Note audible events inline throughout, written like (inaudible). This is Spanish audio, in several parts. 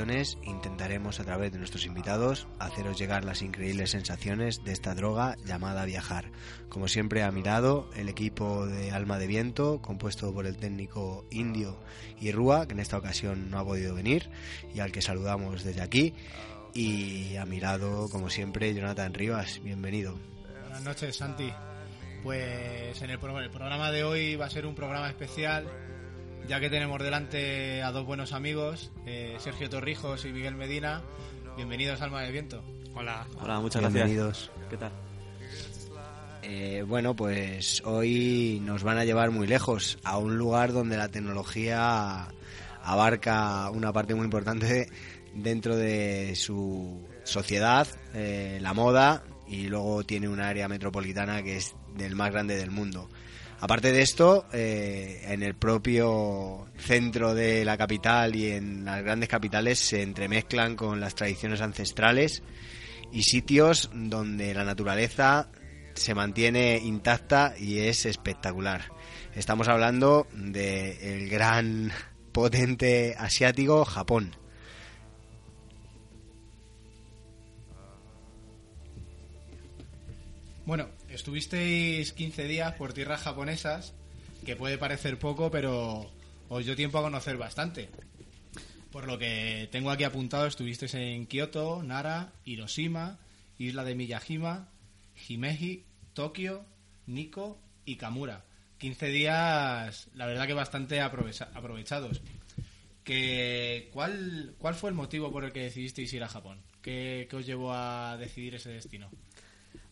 Intentaremos a través de nuestros invitados haceros llegar las increíbles sensaciones de esta droga llamada viajar. Como siempre a mi lado, el equipo de Alma de Viento, compuesto por el técnico Indio y Rúa, que en esta ocasión no ha podido venir, y al que saludamos desde aquí. Y a mi lado, como siempre, Jonathan Rivas, bienvenido. Buenas noches, Santi. Pues en el, pro- el programa de hoy va a ser un programa especial, ya que tenemos delante a dos buenos amigos, eh, Sergio Torrijos y Miguel Medina. Bienvenidos a Alma de Viento. Hola. Hola, muchas Bienvenidos. gracias. ¿Qué tal? Eh, bueno, pues hoy nos van a llevar muy lejos, a un lugar donde la tecnología abarca una parte muy importante dentro de su sociedad, eh, la moda, y luego tiene un área metropolitana que es del más grande del mundo. Aparte de esto, eh, en el propio centro de la capital y en las grandes capitales se entremezclan con las tradiciones ancestrales y sitios donde la naturaleza se mantiene intacta y es espectacular. Estamos hablando del gran (laughs) potente asiático Japón. Bueno, estuvisteis 15 días por tierras japonesas, que puede parecer poco, pero os dio tiempo a conocer bastante. Por lo que tengo aquí apuntado, estuvisteis en Kioto, Nara, Hiroshima, isla de Miyajima, Himeji, Tokio, Nikko y Kamura. 15 días, la verdad que bastante aprovecha- aprovechados. Que, ¿cuál, ¿Cuál fue el motivo por el que decidisteis ir a Japón? ¿Qué, qué os llevó a decidir ese destino?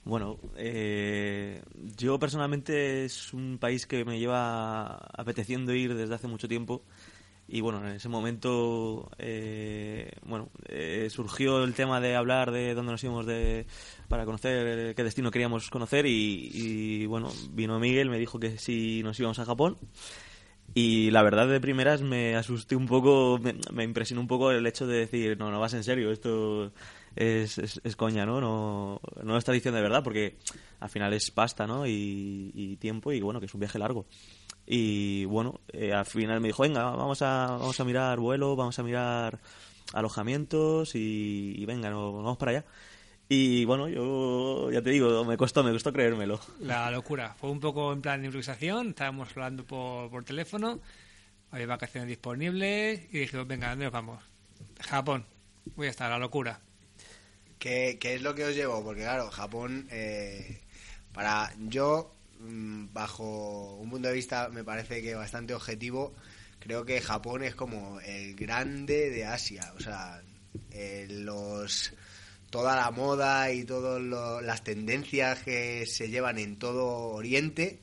Bueno, eh, yo personalmente es un país que me lleva apeteciendo ir desde hace mucho tiempo. Y bueno, en ese momento eh, bueno eh, surgió el tema de hablar de dónde nos íbamos de, para conocer qué destino queríamos conocer. Y, y, bueno, vino Miguel, me dijo que si nos íbamos a Japón. Y la verdad de primeras me asusté un poco, me, me impresionó un poco el hecho de decir, no, no vas en serio, esto es, es, coña, ¿no? ¿no? No está diciendo de verdad porque al final es pasta, ¿no? Y, tiempo y bueno, que es un viaje largo. Y bueno, eh, al final me dijo, venga, vamos a, vamos a mirar vuelo, vamos a mirar alojamientos y, venga, nos vamos para allá. Y bueno, yo ya te digo, me costó, me costó creérmelo. La locura. Fue un poco en plan de improvisación. Estábamos hablando por, por teléfono. Había vacaciones disponibles. Y dijimos, venga, ¿dónde nos vamos? Japón. Voy a estar, la locura. ¿Qué, qué es lo que os llevó? Porque claro, Japón, eh, para yo, mm, bajo un punto de vista, me parece que bastante objetivo, creo que Japón es como el grande de Asia. O sea, eh, los toda la moda y todas las tendencias que se llevan en todo Oriente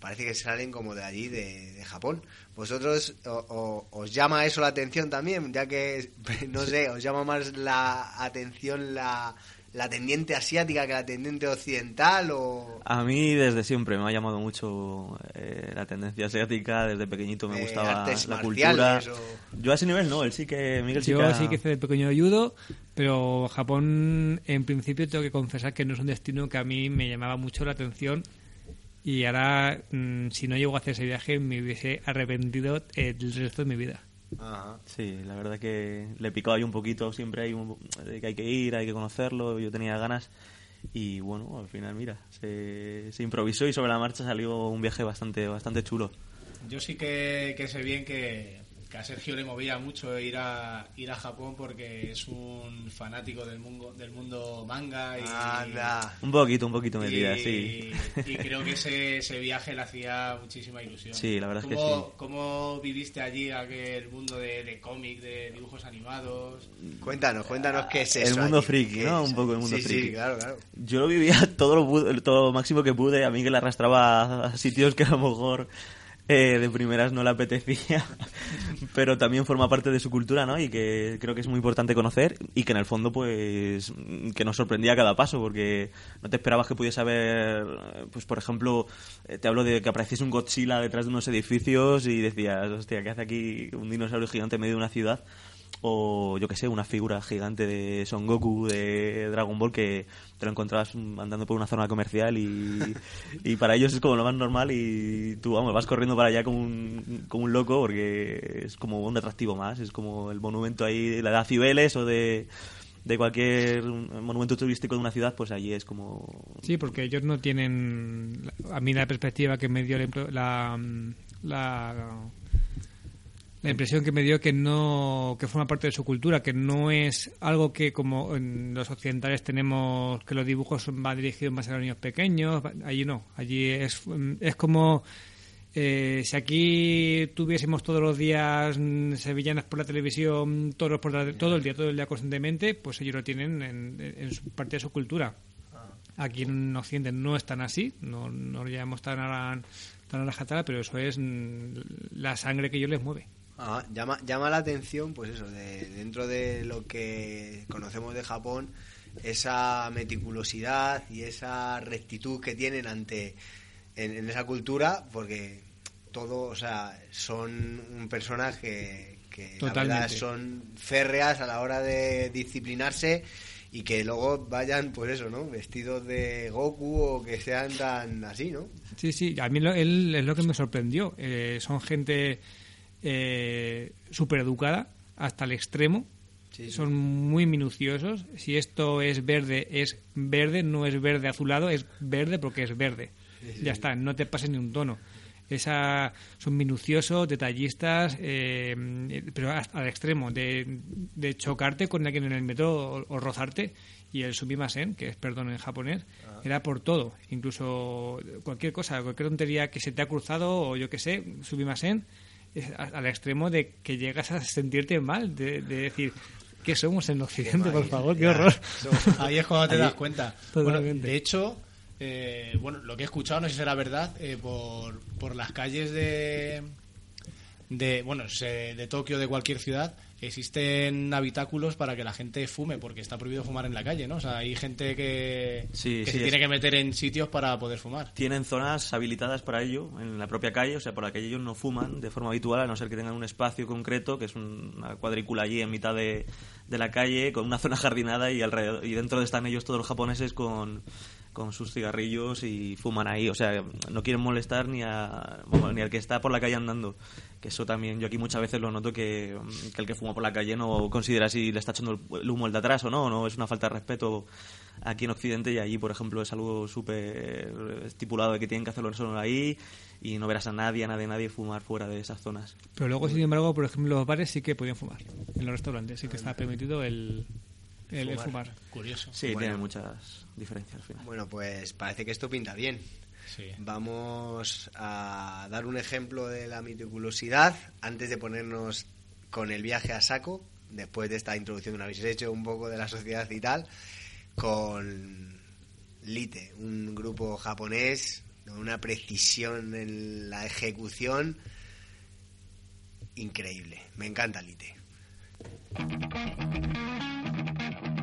parece que salen como de allí, de Japón. ¿Vosotros o- o- os llama eso la atención también? Ya que, (laughs) no sé, os llama más la atención la, la tendiente asiática que la tendiente occidental o A mí desde siempre me ha llamado mucho eh, la tendencia asiática, desde pequeñito me Eh, gustaba artes la cultura. o- Yo a ese nivel no, él sí que, Miguel sí Yo que ha- sí que hice de pequeño judo, pero Japón, en principio, tengo que confesar que no es un destino que a mí me llamaba mucho la atención. Y ahora, mm, si no llego a hacer ese viaje, me hubiese arrepentido el resto de mi vida. Ajá. Sí, la verdad que le picó ahí un poquito, siempre hay un, de que hay que ir, hay que conocerlo, yo tenía ganas y bueno, al final mira, se, se improvisó y sobre la marcha salió un viaje bastante bastante chulo. Yo sí que, que sé bien que, que a Sergio le movía mucho ir a ir a Japón porque es un fanático del mundo del mundo manga y Anda. Un poquito, un poquito me y, sí. y creo que ese, ese viaje le hacía muchísima ilusión. Sí, la verdad es que ¿Cómo- sí. ¿Cómo viviste allí aquel mundo de, de cómic, de dibujos animados? Cuéntanos, cuéntanos qué es El eso. mundo allí, friki, ¿no? es Un poco el mundo sí, friki. Sí, claro, claro. Yo lo vivía (laughs) todo lo, todo lo máximo que pude, a mí que le arrastraba a sitios que a lo mejor eh, de primeras no le apetecía, (laughs) pero también forma parte de su cultura, ¿no? Y que creo que es muy importante conocer y que en el fondo, pues, que nos sorprendía a cada paso, porque no te esperabas que pudiese haber, pues, por ejemplo, eh, te hablo de que apareciese un Godzilla detrás de unos edificios y decías, hostia, ¿qué hace aquí un dinosaurio gigante en medio de una ciudad? O yo que sé, una figura gigante de Son Goku, de Dragon Ball, que te lo encontrabas andando por una zona comercial y, y para ellos es como lo más normal y tú, vamos, vas corriendo para allá como un, como un loco porque es como un atractivo más, es como el monumento ahí de la edad Cibeles o de, de cualquier monumento turístico de una ciudad, pues allí es como... Sí, porque ellos no tienen. A mí la perspectiva que me dio la, la, la, la impresión que me dio que no que forma parte de su cultura, que no es algo que como en los occidentales tenemos que los dibujos van dirigidos más a los niños pequeños, allí no, allí es, es como eh, si aquí tuviésemos todos los días sevillanas por la televisión, todos por la- todo el día, todo el día constantemente, pues ellos lo tienen en, su parte de su cultura. Aquí en Occidente no es tan así, no, no lo llamamos tan a, tan a rajatabla, pero eso es la sangre que ellos les mueve. Ah, llama, llama la atención, pues eso, de, dentro de lo que conocemos de Japón, esa meticulosidad y esa rectitud que tienen ante en, en esa cultura, porque todo, o sea, son un personaje que la Totalmente. verdad son férreas a la hora de disciplinarse y que luego vayan, pues eso, ¿no? Vestidos de Goku o que sean tan así, ¿no? Sí, sí, a mí lo, él es lo que me sorprendió. Eh, son gente eh, súper educada hasta el extremo. Sí, sí. Son muy minuciosos. Si esto es verde, es verde, no es verde azulado, es verde porque es verde. ya está, no te pases ni un tono. Esa, son minuciosos, detallistas, eh, pero hasta al extremo, de, de chocarte con alguien en el metro o, o rozarte. Y el sumimasen, que es perdón en japonés, era por todo. Incluso cualquier cosa, cualquier tontería que se te ha cruzado o yo que sé, sumimasen, al extremo de que llegas a sentirte mal, de, de decir, ¿qué somos en Occidente, por favor? ¡Qué horror! Ahí es cuando te das cuenta. Bueno, de hecho, eh, bueno, lo que he escuchado, no sé si será verdad, eh, por, por las calles de, de bueno, de Tokio, de cualquier ciudad, existen habitáculos para que la gente fume, porque está prohibido fumar en la calle, ¿no? O sea, hay gente que, Sí, que sí, se tiene que meter en sitios para poder fumar. Tienen zonas habilitadas para ello en la propia calle, o sea, por la calle ellos no fuman de forma habitual, a no ser que tengan un espacio concreto, que es un- una cuadrícula allí en mitad de, de la calle, con una zona (laughs) jardinada y alrededor y dentro están ellos todos los japoneses con, con sus cigarrillos y fuman ahí, o sea, no quieren molestar ni a bueno, ni al que está por la calle andando, que eso también yo aquí muchas veces lo noto que, que el que fuma por la calle no considera si le está echando el- humo el de atrás o no, no es una falta de respeto aquí en Occidente y allí, por ejemplo, es algo súper estipulado de que tienen que hacerlo solo ahí y no verás a nadie, a nadie, nadie fumar fuera de esas zonas. Pero luego, sin embargo, por ejemplo, los bares sí que podían fumar. En los restaurantes sí que está permitido el, el el fumar. Curioso. Sí, Bueno. tiene muchas diferencias al final. Bueno, pues parece que esto pinta bien. Sí. Vamos a dar un ejemplo de la meticulosidad antes de ponernos con el viaje a saco, después de esta introducción que nos habéis hecho un poco de la sociedad y tal, con Lite, un grupo japonés con una precisión en la ejecución increíble. Me encanta Lite. どうぞ。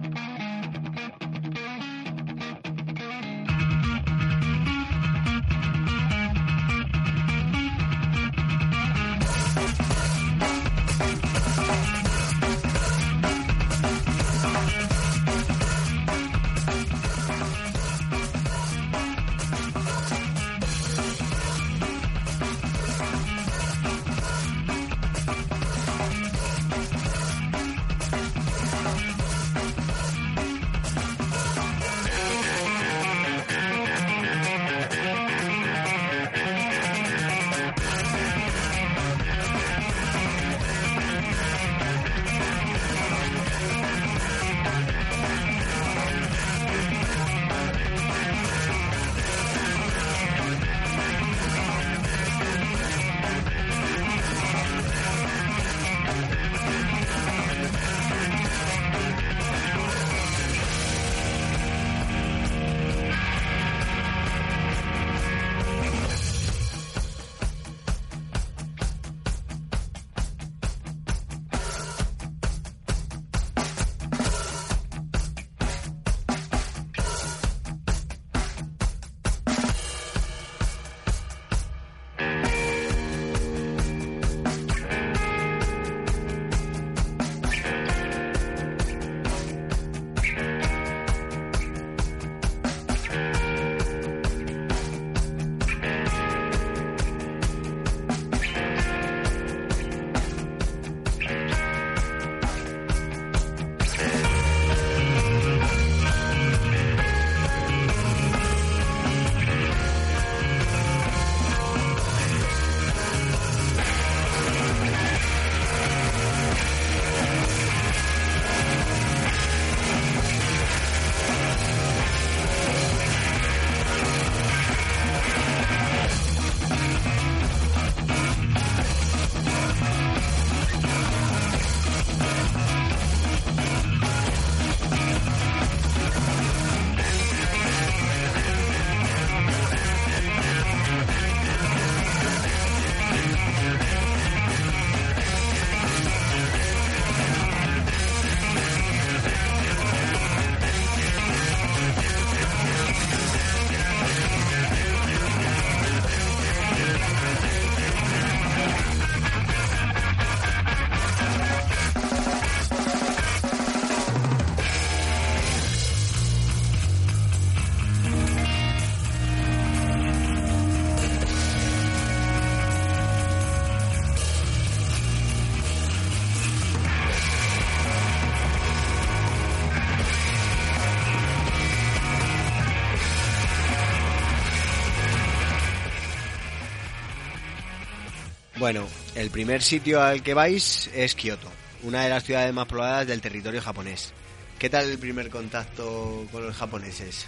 Bueno, el primer sitio al que vais es Kioto, una de las ciudades más pobladas del territorio japonés. ¿Qué tal el primer contacto con los japoneses?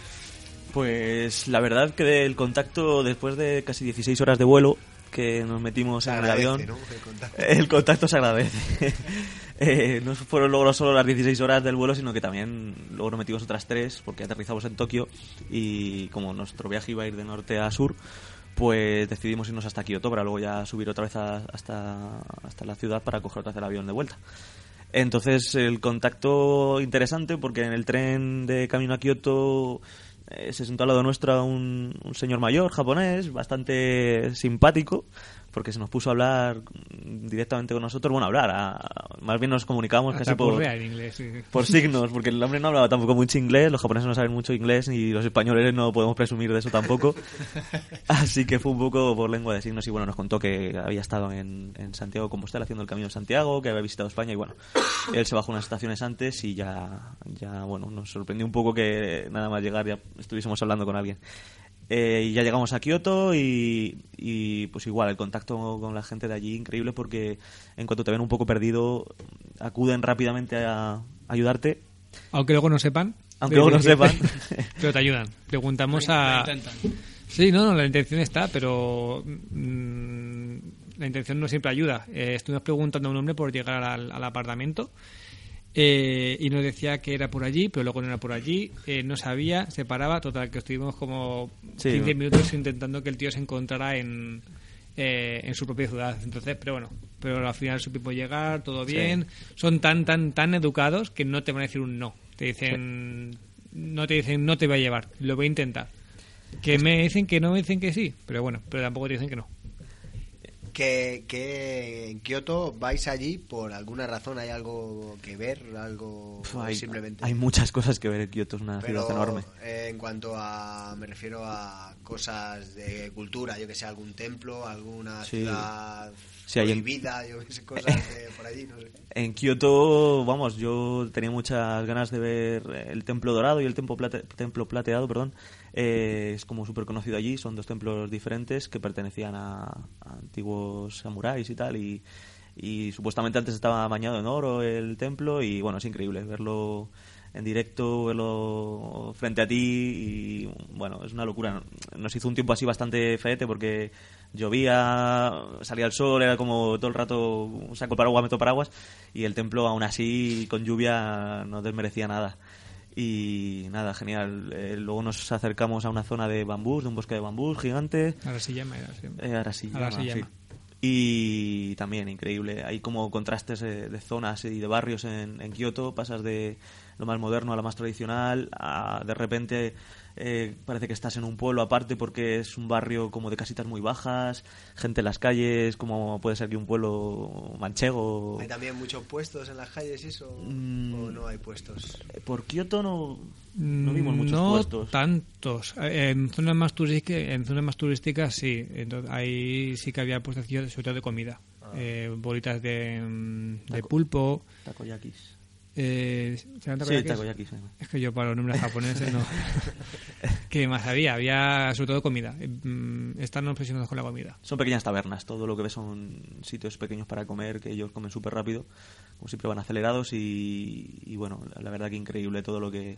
Pues la verdad que el contacto después de casi 16 horas de vuelo que nos metimos Se en el avión, ¿no? El contacto. (laughs) el contacto se agradece. (laughs) Eh, no fueron luego solo las 16 horas del vuelo, sino que también luego nos metimos otras tres porque aterrizamos en Tokio y como nuestro viaje iba a ir de norte a sur, pues decidimos irnos hasta Kioto para luego ya subir otra vez a- hasta, hasta la ciudad para coger otra vez el avión de vuelta. Entonces el contacto interesante porque en el tren de camino a Kioto eh, se sentó al lado nuestro un, un señor mayor japonés bastante simpático porque se nos puso a hablar directamente con nosotros, bueno, a hablar, a- más bien nos comunicábamos Hasta casi por, purrea en inglés. sí. por signos, porque el hombre no hablaba tampoco mucho inglés, los japoneses no saben mucho inglés y los españoles no podemos presumir de eso tampoco. (laughs) Así que fue un poco por lengua de signos y bueno, nos contó que había estado en, en Santiago Compostela haciendo el camino de Santiago, que había visitado España y bueno, él se bajó unas estaciones antes y ya, ya bueno, nos sorprendió un poco que nada más llegar ya estuviésemos hablando con alguien. Eh, y ya llegamos a Kioto y, y, pues igual el contacto con la gente de allí increíble porque en cuanto te ven un poco perdido acuden rápidamente a ayudarte Aunque luego no sepan. Aunque luego no sepan. (laughs) Pero te ayudan. Preguntamos a... intentan. Sí, no, no, la intención está, pero mm, la intención no siempre ayuda. Eh, estuvimos preguntando a un hombre por llegar al, al apartamento eh, y nos decía que era por allí, pero luego no era por allí, eh, no sabía, se paraba, total, que estuvimos como Sí. 15 minutos intentando que el tío se encontrara en, eh, en su propia ciudad. Entonces, pero bueno, pero al final supimos llegar, todo Sí. bien. Son tan, tan, tan educados que no te van a decir un no. Te dicen, no te dicen, no te voy a llevar, lo voy a intentar. Que me dicen que no, me dicen que sí, pero bueno, pero tampoco te dicen que no. Que, que en Kioto vais allí por alguna razón, hay algo que ver, algo hay, simplemente. hay muchas cosas que ver en Kioto, es una Pero ciudad enorme. eh, en cuanto a, me refiero a cosas de cultura, yo que sé, algún templo, alguna Sí. ciudad Sí, hay en- yo sé, cosas de por allí, no sé. (laughs) En Kioto, vamos, yo tenía muchas ganas de ver el Templo Dorado y el Templo, plate- templo Plateado, perdón. Eh, es como súper conocido allí, son dos templos diferentes que pertenecían a, a antiguos samuráis y tal. Y, y supuestamente antes estaba bañado en oro el templo y bueno, es increíble verlo en directo, verlo frente a ti y bueno, es una locura. Nos hizo un tiempo así bastante feete porque llovía, salía el sol, era como todo el rato saco el paraguas, meto paraguas y el templo aún así con lluvia no desmerecía nada. Y nada, genial. Eh, luego nos acercamos a una zona de bambús, de un bosque de bambús gigante. Ahora sí llama. Ahora sí. Eh, ahora sí, Ahora llama, sí llama. Y también increíble. Hay como contrastes eh, de zonas y de barrios en, en Kioto. Pasas de lo más moderno a lo más tradicional. A, de repente eh, parece que estás en un pueblo aparte porque es un barrio como de casitas muy bajas. Gente en las calles, como puede ser que un pueblo manchego. ¿Hay también muchos puestos en las calles y eso? Mm. ¿O no hay puestos? Por Kioto no, no vimos muchos no puestos. tantos. Eh, En zonas más turísticas, en zonas más turísticas sí. Entonces, ahí sí que había puestos sobre todo de comida. Eh, bolitas de, mm, de Taco. pulpo. Takoyakis. Eh, ¿se llaman Sí, takoyakis? Es que yo para los nombres japoneses no. (laughs) ¿Qué más había? Había sobre todo comida. Eh, mm, Están obsesionados con la comida. Son pequeñas tabernas, todo lo que ves son sitios pequeños para comer, que ellos comen súper rápido, como siempre van acelerados y, y bueno, la, la verdad que increíble todo lo que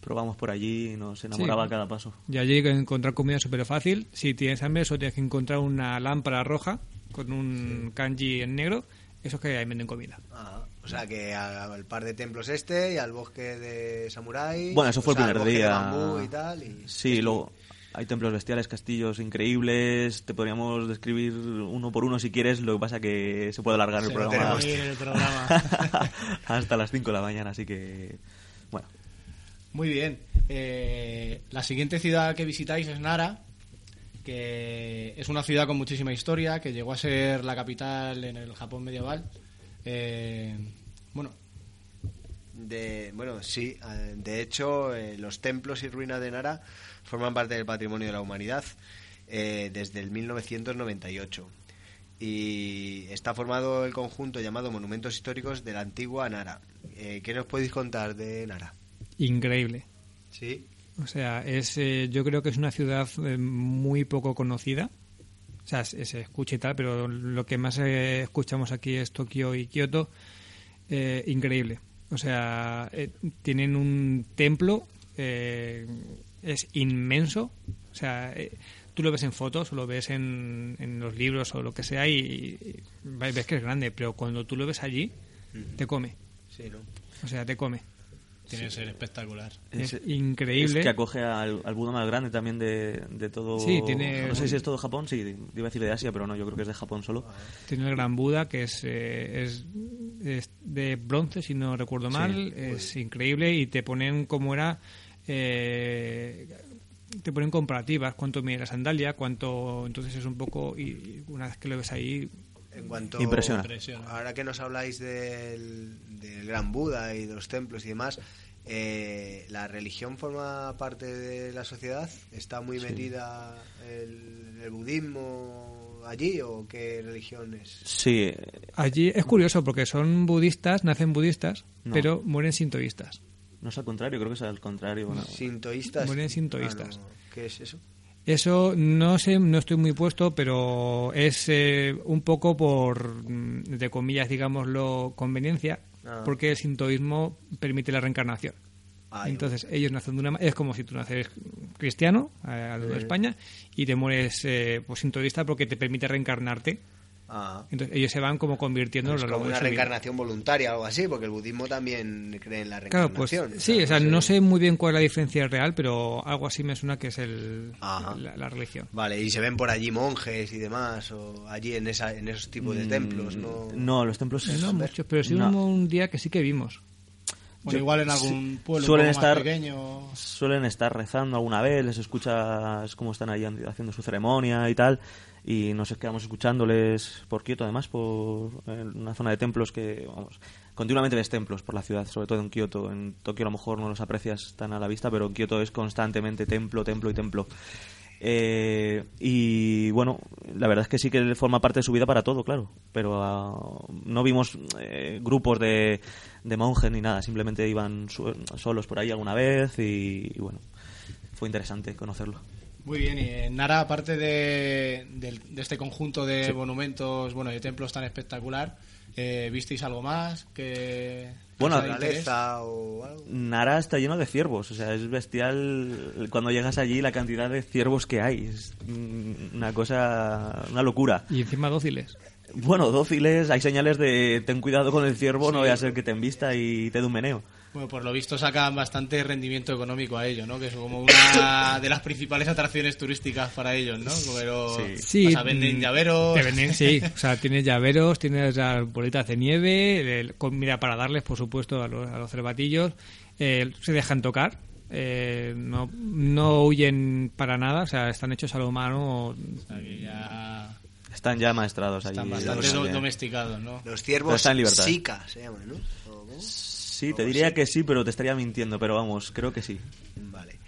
probamos por allí, nos enamoraba Sí. a cada paso. Y allí que encontrar comida súper fácil. Si tienes hambre, solo tienes que encontrar una lámpara roja con un kanji en negro. Eso es que ahí venden comida. Ah, o sea que al, par de templos este y al bosque de samurái. Bueno, eso fue el al primer de día. bambú y tal. y- Sí, luego hay templos bestiales, castillos increíbles, te podríamos describir uno por uno si quieres, lo que pasa que se puede alargar programa el programa. (laughs) hasta las 5 de la mañana, así que bueno. Muy bien. Eh, la siguiente ciudad que visitáis es Nara, que es una ciudad con muchísima historia, que llegó a ser la capital en el Japón medieval. Eh, bueno, De, bueno, sí, eh, de hecho, eh, los templos y ruinas de Nara forman parte del patrimonio de la humanidad eh, desde el 1998. Y está formado el conjunto llamado Monumentos Históricos de la antigua Nara. Eh, ¿Qué nos podéis contar de Nara? Increíble. Sí, O sea, es, eh, yo creo que es una ciudad eh, muy poco conocida. O sea, se, se escucha y tal, pero lo que más eh, escuchamos aquí es Tokio y Kioto. Eh, increíble. O sea, eh, tienen un templo, eh, es inmenso. O sea, eh, tú lo ves en fotos o lo ves en, en los libros o lo que sea y, y ves que es grande, pero cuando tú lo ves allí, te come. Sí, ¿no? O sea, te come. Tiene que ser espectacular. Es, Es- increíble. Es que acoge al, al Buda más grande también de, de todo. Sí, tiene- No sé si es todo Japón, sí, iba a decir de Asia, pero no, yo creo que es de Japón solo. Tiene el Gran Buda, que es, eh, es, es de bronce, si no recuerdo mal. es increíble y te ponen como era. eh, te ponen comparativas, cuánto mide la sandalia, cuánto. Entonces es un poco. Y una vez que lo ves ahí. En cuanto Impresiona. Impresiona. Ahora que nos habláis del, del Gran Buda y de los templos y demás, eh, ¿la religión forma parte de la sociedad? ¿Está muy metida el, el budismo allí o qué religión es? Sí, Allí es curioso porque son budistas, nacen budistas, No. pero mueren sintoístas. no es al contrario, creo que es al contrario. bueno. ¿Sintoístas? Mueren sintoístas. Ah, no. ¿Qué es eso? Eso no sé, no estoy muy puesto, pero es eh, un poco por, mm, de comillas, digámoslo, conveniencia, Ah. porque el sintoísmo permite la reencarnación. Ay, Entonces, ellos nacen de una Es como si tú naces cristiano, eh, a de España, y te mueres eh, pues, sintoísta porque te permite reencarnarte. Ah. Entonces, ellos se van como convirtiendo a Es largo como una vida. reencarnación voluntaria o algo así, porque el budismo también cree en la Claro, pues reencarnación. sí, o sea, no sé muy bien cuál es la diferencia real, pero algo así me suena que es el, la, la religión. Vale, y se ven por allí monjes y demás, o allí en, esa, en esos tipos de Mm, templos, ¿no? No, los templos No muchos, pero sí no. hubo un día que sí que vimos. Bueno, igual en algún pueblo suelen un poco estar- más pequeño. suelen estar rezando alguna vez, les escuchas cómo están ahí haciendo su ceremonia y tal, y nos quedamos escuchándoles por Kioto, además, por una zona de templos que, vamos, continuamente ves templos por la ciudad, sobre todo en Kioto. En Tokio a lo mejor no los aprecias tan a la vista, pero en Kioto es constantemente templo, templo y templo. Eh, y bueno, la verdad es que sí que forma parte de su vida para todo, claro. Pero ah, no vimos eh, grupos de, de monjes ni nada, simplemente iban su- solos por ahí alguna vez y, y bueno, fue interesante conocerlo. Muy bien, y en Nara, aparte de, este conjunto de monumentos, bueno, de templos tan espectacular, eh, ¿visteis algo más? Que Bueno, naturaleza o algo. Nara está lleno de ciervos, o sea, es bestial cuando llegas allí la cantidad de ciervos que hay. Es mm, una cosa, una locura. Y encima dóciles. Bueno, dóciles, hay señales de ten cuidado con el ciervo, no vaya a ser que te embista y te dé un meneo. Bueno, por lo visto sacan bastante rendimiento económico a ello, ¿no? Que es como una de las principales atracciones turísticas para ellos, ¿no? Pero, Sí, o sea, venden mm, llaveros. Te venden, sí. O sea, tienes llaveros, tienes las bolitas de nieve, el- con mira para darles, por supuesto, a los, a los cervatillos. Eh, se dejan tocar. eh, no, no huyen para nada, o sea, están hechos a lo humano. O ya Están ya maestrados allí. están bastante Los- do- domesticados, ¿no? Los ciervos está en libertad. Sika se llaman, ¿no? Sí, te diría que sí, pero te estaría mintiendo, pero vamos, creo que sí. Vale.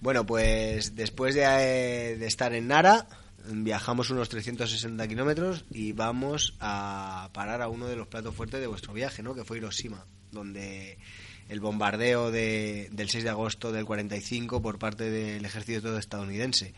Bueno, pues después de, eh, de estar en Nara, viajamos unos 360 kilómetros y vamos a parar a uno de los platos fuertes de vuestro viaje, ¿no? Que fue Hiroshima, donde el bombardeo de- del 6 de agosto del 45 por parte del ejército estadounidense.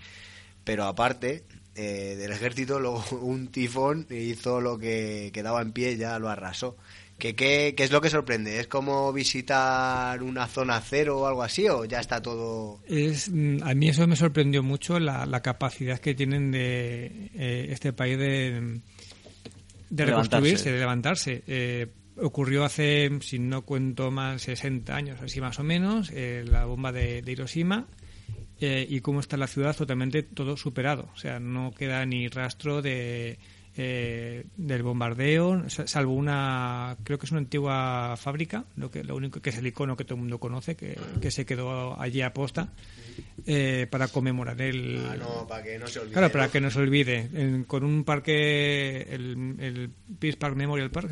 Pero aparte eh, del ejército, (laughs) luego un tifón hizo lo que quedaba en pie, ya lo arrasó. ¿Qué, qué, qué es lo que sorprende? ¿Es como visitar una zona cero o algo así? ¿O ya está todo.? Es, mm, a mí eso me sorprendió mucho, la, la capacidad que tienen de eh, este país de, de Levantarse. reconstruirse, de levantarse. Eh, ocurrió hace, si no cuento mal, 60 años, así más o menos, eh, la bomba de, de Hiroshima. eh, y cómo está la ciudad totalmente todo superado. O sea, no queda ni rastro de, eh, del bombardeo, sa- salvo una, creo que es una antigua fábrica, lo que lo único que es el icono que todo el mundo conoce, que, que se quedó allí a posta eh, para conmemorar el, Ah, no, para que no se olvide. Claro, para ¿no? que no se olvide. En- con un parque, el, el Peace Park Memorial Park,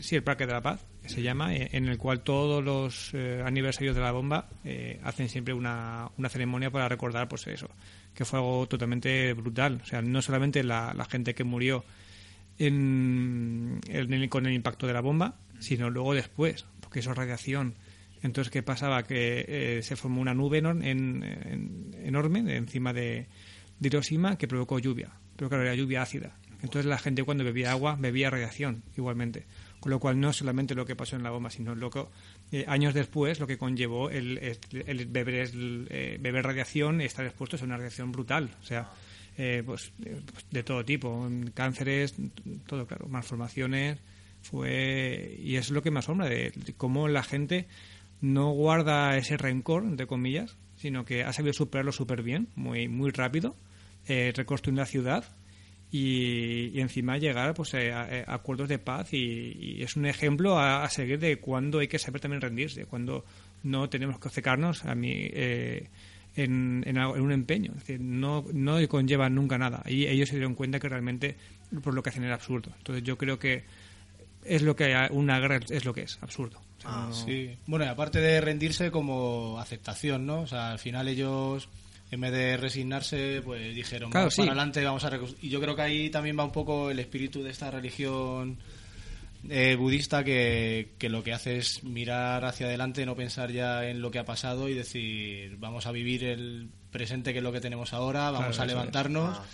sí, el Parque de la Paz, que se llama, eh, en el cual todos los eh, aniversarios de la bomba eh, hacen siempre una, una ceremonia para recordar, pues eso, que fue algo totalmente brutal. O sea, no solamente la, la gente que murió en, el- con el impacto de la bomba, sino luego después, porque eso es radiación. Entonces, ¿qué pasaba? Que eh, se formó una nube en- en- enorme encima de, de Hiroshima que provocó lluvia. pero claro, era lluvia ácida. Entonces la gente cuando bebía agua bebía radiación igualmente. Con lo cual no solamente lo que pasó en la bomba, sino lo que eh, años después lo que conllevó el, el- el beber, el, eh, beber radiación y estar expuestos a una radiación brutal. O sea, eh, pues, eh, pues, de todo tipo, cánceres, todo claro, malformaciones. Fue y es lo que me asombra de, cómo la gente no guarda ese rencor entre comillas, sino que ha sabido superarlo súper bien, muy muy rápido, eh, reconstruir la ciudad y, encima llegar pues eh, a, a acuerdos de paz y, es un ejemplo a, seguir de cuando hay que saber también rendirse, cuando no tenemos que obcecarnos a mí eh, en, en algo- en un empeño, es decir, no, no conlleva nunca nada y ellos se dieron cuenta que realmente por lo que hacen era absurdo. Entonces yo creo que es lo que una guerra es lo que es, absurdo. O sea, Ah, no- Sí. Bueno, y aparte de rendirse como aceptación, ¿no? O sea, al final ellos, en vez de resignarse, pues dijeron, Claro, vamos sí. para adelante, vamos a Y yo creo que ahí también va un poco el espíritu de esta religión eh, budista que, que lo que hace es mirar hacia adelante, no pensar ya en lo que ha pasado y decir, vamos a vivir el presente que es lo que tenemos ahora, vamos Claro, a levantarnos. Ah.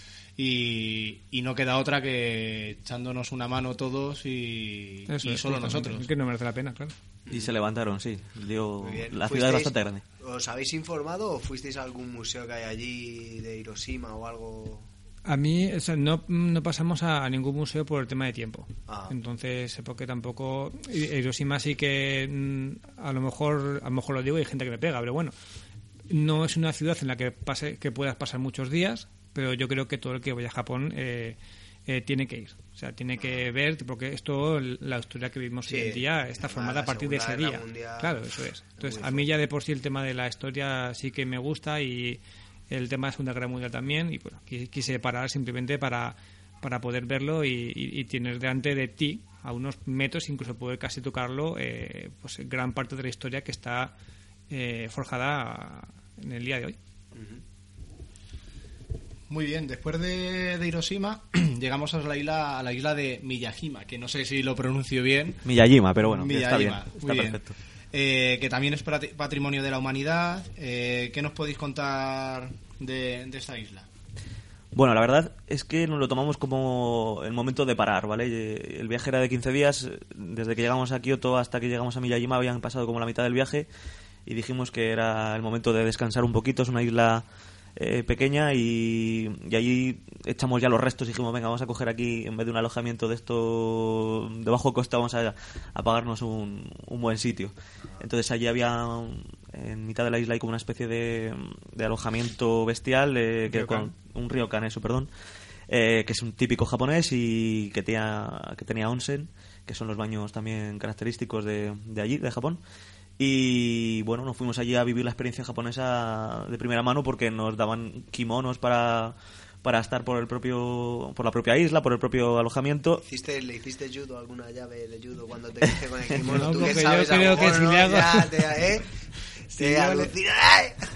Y, y no queda otra que echándonos una mano todos y, eso y es, solo nosotros. Es que no merece la pena, claro. Y se levantaron, sí. Dio, la ciudad es ¿Fuisteis- bastante grande. ¿Os habéis informado o fuisteis a algún museo que hay allí de Hiroshima o algo? A mí o sea, no, no pasamos a, a ningún museo por el tema de tiempo. Ah. Entonces, porque tampoco. Hiroshima sí que. mm, A lo mejor a lo mejor lo digo y hay gente que me pega, pero bueno. No es una ciudad en la que, pase, que puedas pasar muchos días, pero yo creo que todo el que vaya a Japón eh, eh, tiene que ir. O sea, tiene que ver, porque esto, la historia que vivimos Sí, hoy en día, está formada a partir de ese día. Mundial Claro, eso es. Entonces, a mí ya de por sí el tema de la historia sí que me gusta y el tema de la Segunda Guerra Mundial también. Y bueno, qui- quise parar simplemente para, para poder verlo y, y- y tener delante de ti, a unos metros, incluso poder casi tocarlo, eh, pues gran parte de la historia que está eh, forjada en el día de hoy. Muy bien, después de, de Hiroshima (clears throat) llegamos a la isla a la isla de Miyajima, que no sé si lo pronuncio bien. Miyajima, pero bueno, que está bien. Miyajima, Está muy bien. Eh, que también es pat- patrimonio de la humanidad. Eh, ¿Qué nos podéis contar de, de esta isla? Bueno, la verdad es que nos lo tomamos como el momento de parar, ¿vale? Eh, El viaje era de 15 días, desde que llegamos a Kioto hasta que llegamos a Miyajima habían pasado como la mitad del viaje y dijimos que era el momento de descansar un poquito, es una isla eh, pequeña y, y allí echamos ya los restos y dijimos, venga, vamos a coger aquí, en vez de un alojamiento de esto de bajo coste, vamos a, a pagarnos un, un buen sitio. Entonces allí había, en mitad de la isla hay como una especie de, de alojamiento bestial, eh, que con, un ryokan, eso, perdón, eh, que es un típico japonés y que tenía, que tenía onsen, que son los baños también característicos de, de allí, de Japón. Y bueno, nos fuimos allí a vivir la experiencia japonesa de primera mano porque nos daban kimonos para, para estar por el propio por la propia isla, por el propio alojamiento. ¿Hiciste, ¿Le hiciste judo alguna llave de judo cuando te (laughs) viste con el kimono? No, ¿Tú yo sabes? Lo creo que si ¿no? le hago- Ya, te, ¿eh? Te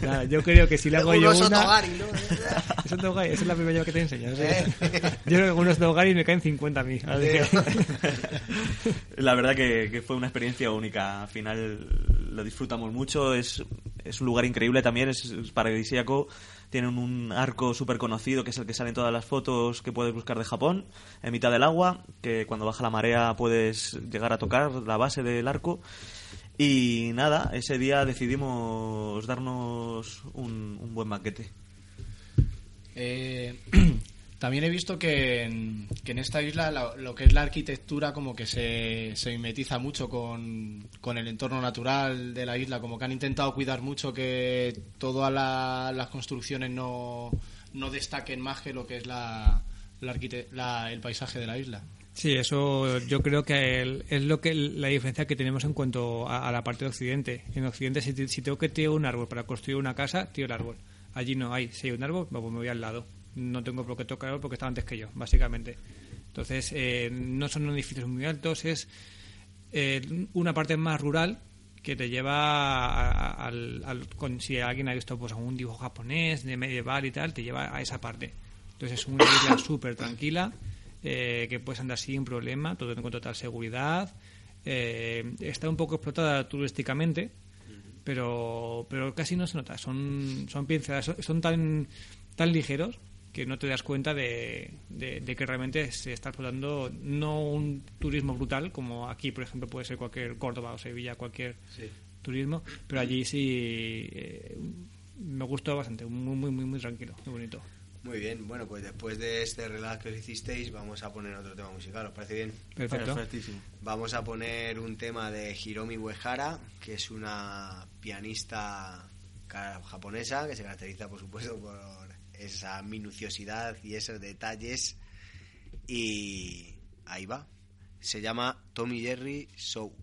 yo yo creo que si le hago Un yo oso una... togari, ¿no? Eso (laughs) es togari, esa es la primera llave que te enseño. (laughs) Yo ¿Eh? creo que con unos togari me caen 50 a mí. Así que- (laughs) La verdad que, que fue una experiencia única. Al final lo disfrutamos mucho. Es, es un lugar increíble también, es, es paradisíaco. Tienen un arco súper conocido que es el que sale en todas las fotos que puedes buscar de Japón, en mitad del agua, que cuando baja la marea puedes llegar a tocar la base del arco. Y nada, ese día decidimos darnos un, buen banquete. Eh, (clears throat) también he visto que en, esta isla la- lo que es la arquitectura como que se, se mimetiza mucho con, con el entorno natural de la isla, como que han intentado cuidar mucho que todas la- las construcciones no, no destaquen más que lo que es la- el paisaje de la isla. Sí, eso yo creo que el- es lo que la diferencia que tenemos en cuanto a, a la parte de Occidente. En Occidente, si, si tengo que tirar un árbol para construir una casa, tiro el árbol. Allí no hay. Si hay un árbol, pues me voy al lado. No tengo por qué tocar el árbol porque está antes que yo, básicamente. Entonces, eh, no son edificios muy altos, es eh, una parte más rural que te lleva a- al- con- si alguien ha visto pues algún dibujo japonés de medieval y tal te lleva a esa parte entonces es una isla súper tranquila eh, que puedes andar sin problema todo con total seguridad. Eh, está un poco explotada turísticamente pero pero casi no se nota. Son son pinceladas son, son tan tan ligeros que no te das cuenta de, de- de que realmente se está explotando no un turismo brutal como aquí, por ejemplo, puede ser cualquier Córdoba o Sevilla, cualquier turismo, pero allí sí eh, me gustó bastante, muy, muy, muy, muy tranquilo, muy bonito. Muy bien, bueno, pues después de este relax que os hicisteis, vamos a poner otro tema musical, ¿os parece bien? Perfecto. Perfectísimo. Vamos a poner un tema de Hiromi Uehara, que es una pianista japonesa que se caracteriza, por supuesto, por esa minuciosidad y esos detalles. Y ahí va. Se llama Tommy Jerry Show.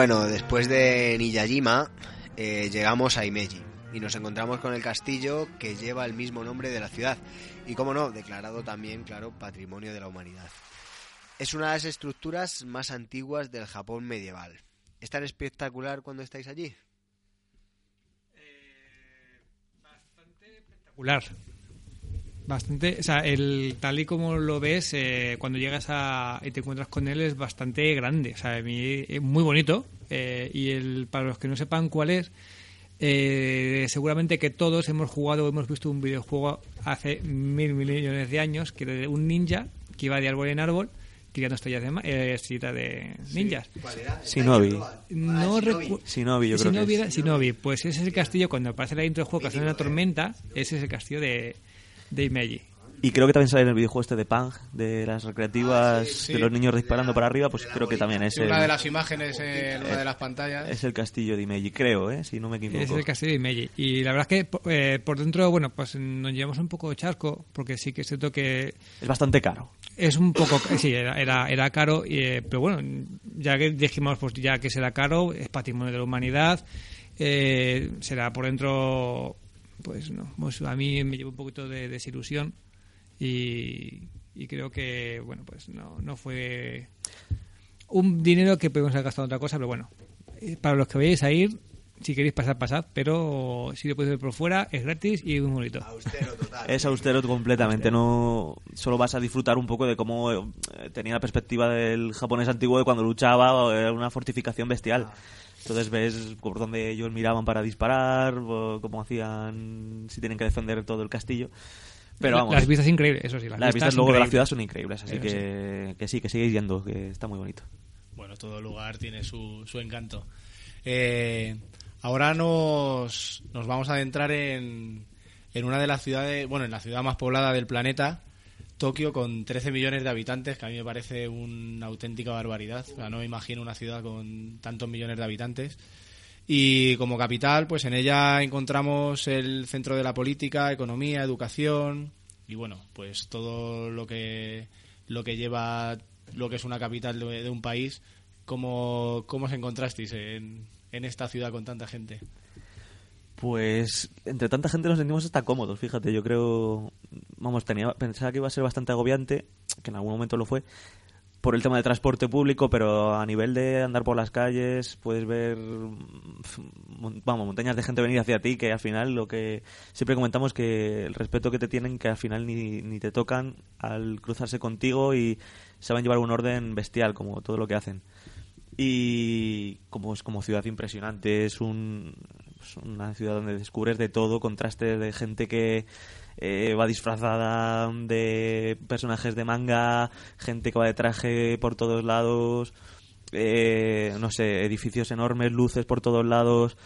Bueno, después de Niyajima eh, llegamos a Imeji y nos encontramos con el castillo que lleva el mismo nombre de la ciudad y, como no, declarado también, claro, Patrimonio de la Humanidad. Es una de las estructuras más antiguas del Japón medieval. ¿Es tan espectacular cuando estáis allí? espectacular. Bastante, o sea, el, tal y como lo ves, eh, cuando llegas a, y te encuentras con él es bastante grande. O sea, a mí es muy bonito. eh, y el, para los que no sepan cuál es, eh, seguramente que todos hemos jugado o hemos visto un videojuego hace mil millones de años, que era de un ninja que iba de árbol en árbol tirando estrellas de, ma- eh, estrellitas de ninjas. Shinobi. No recuerdo. Shinobi, yo creo que es. pues ese es el castillo, cuando aparece la intro del juego que hace una tormenta, ese es el castillo de, de Imeji. Y creo que también sale en el videojuego este de Pang, de las recreativas, sí. de los niños disparando para arriba, pues creo que también es Sí, el, una de las imágenes en una de las pantallas. es el castillo de Imeji, creo, ¿eh? si no me equivoco. es el castillo de Imeji. Y la verdad es que eh, por dentro, bueno, pues nos llevamos un poco de charco, porque sí que es cierto que Es bastante caro. es un poco, sí, era, era, era caro, y, eh, pero bueno, ya que dijimos, pues ya que será caro, es patrimonio de la humanidad, eh, será por dentro, pues no, pues a mí me lleva un poquito de desilusión y, y creo que, bueno, pues no, no fue un dinero que podemos haber gastado en otra cosa, pero bueno, eh, para los que vayáis a ir, si queréis pasar, pasad, pero si lo podéis ver por fuera, es gratis y muy bonito. Austero total. Es austero completamente, no solo vas a disfrutar un poco de cómo eh, tenía la perspectiva del japonés antiguo de cuando luchaba, era una fortificación bestial. Entonces ves por dónde ellos miraban para disparar, o cómo hacían, si tienen que defender todo el castillo. Pero vamos, Las vistas increíbles, eso sí. Las, las vistas luego de la ciudad son increíbles, así que, que sí, que sigáis yendo, que está muy bonito. Bueno, todo lugar tiene su, su encanto. Eh, ahora nos, nos vamos a adentrar en, en una de las ciudades, bueno, en la ciudad más poblada del planeta, Tokio, con 13 millones de habitantes, que a mí me parece una auténtica barbaridad. O sea, no me imagino una ciudad con tantos millones de habitantes. Y como capital, pues en ella encontramos el centro de la política, economía, educación y bueno, pues todo lo que lo que lleva lo que es una capital de, un país. ¿Cómo, cómo os encontrasteis en, en esta ciudad con tanta gente? Pues entre tanta gente nos sentimos hasta cómodos, fíjate, yo creo, vamos, tenía, pensaba que iba a ser bastante agobiante, que en algún momento lo fue, por el tema del transporte público, pero a nivel de andar por las calles puedes ver, vamos, montañas de gente venir hacia ti que al final lo que siempre comentamos que el respeto que te tienen que al final ni, ni te tocan al cruzarse contigo y saben llevar un orden bestial como todo lo que hacen. Y como es como ciudad impresionante es un pues, una ciudad donde descubres de todo contrastes de gente que eh, va disfrazada de personajes de manga gente que va de traje por todos lados eh, no sé edificios enormes luces por todos lados.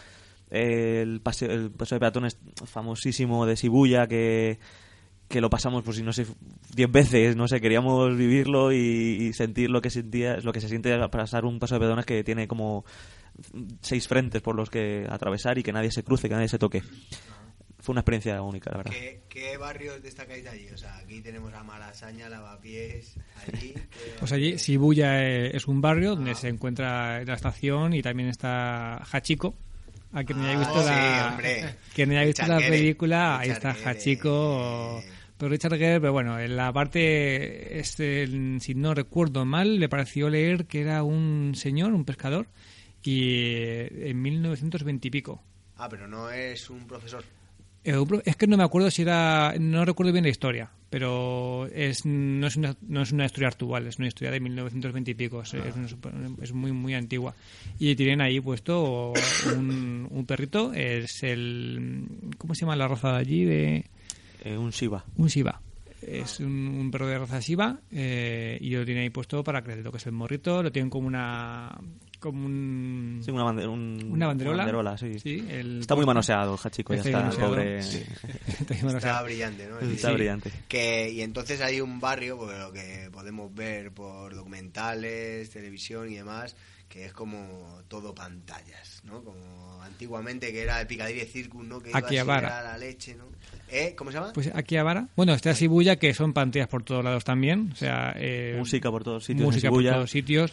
Eh, el paseo el paseo de peatones famosísimo de Shibuya que que lo pasamos pues si no sé diez veces no sé queríamos vivirlo y, y sentir lo que sentía lo que se siente al pasar un paso de peatones que tiene como seis frentes por los que atravesar y que nadie se cruce que nadie se toque fue una experiencia única la verdad ¿Qué, ¿Qué barrios destacáis de allí? O sea, aquí tenemos a Malasaña, Lavapiés, allí... (laughs) ¿qué- Pues allí, Shibuya eh, es un barrio donde se encuentra la estación y también está Hachiko. A quien no haya Ah, visto sí, la, (laughs) quien haya visto la Richard película, ahí Richard está Gere. Hachiko. Pero Richard Gere, pero bueno, en la parte, este, si no recuerdo mal, le pareció leer que era un señor, un pescador, y eh, en 1920 y pico. Ah, pero no es un profesor. Eh, Es que no me acuerdo si era. No recuerdo bien la historia, pero es, no, es una, no es una historia actual, es una historia de 1920 y pico, es, es una es muy, muy antigua. Y tienen ahí puesto un, un perrito, es el. ¿Cómo se llama la raza de allí? De, Eh, un Shiba un Shiba. Es un, un perro de raza Shiba eh, y lo tiene ahí puesto para que le toques el morrito. Lo tienen como una. Como un. sí, una, bande- un- una banderola. sí. el- está muy manoseado el Hachiko ya Está manoseado. pobre (laughs) Está brillante, ¿no? está brillante Que, y entonces hay un barrio, porque lo que podemos ver por documentales, televisión y demás, que es como todo pantallas, ¿no? Como antiguamente que era el Piccadilly Circus, ¿no? Que iba así, Akihabara. era la leche, ¿no? ¿Eh? ¿Cómo se llama? Pues aquí Vara. Bueno, está Shibuya, que son pantallas por todos lados también. O sea, eh, música por todos sitios en música por todos sitios.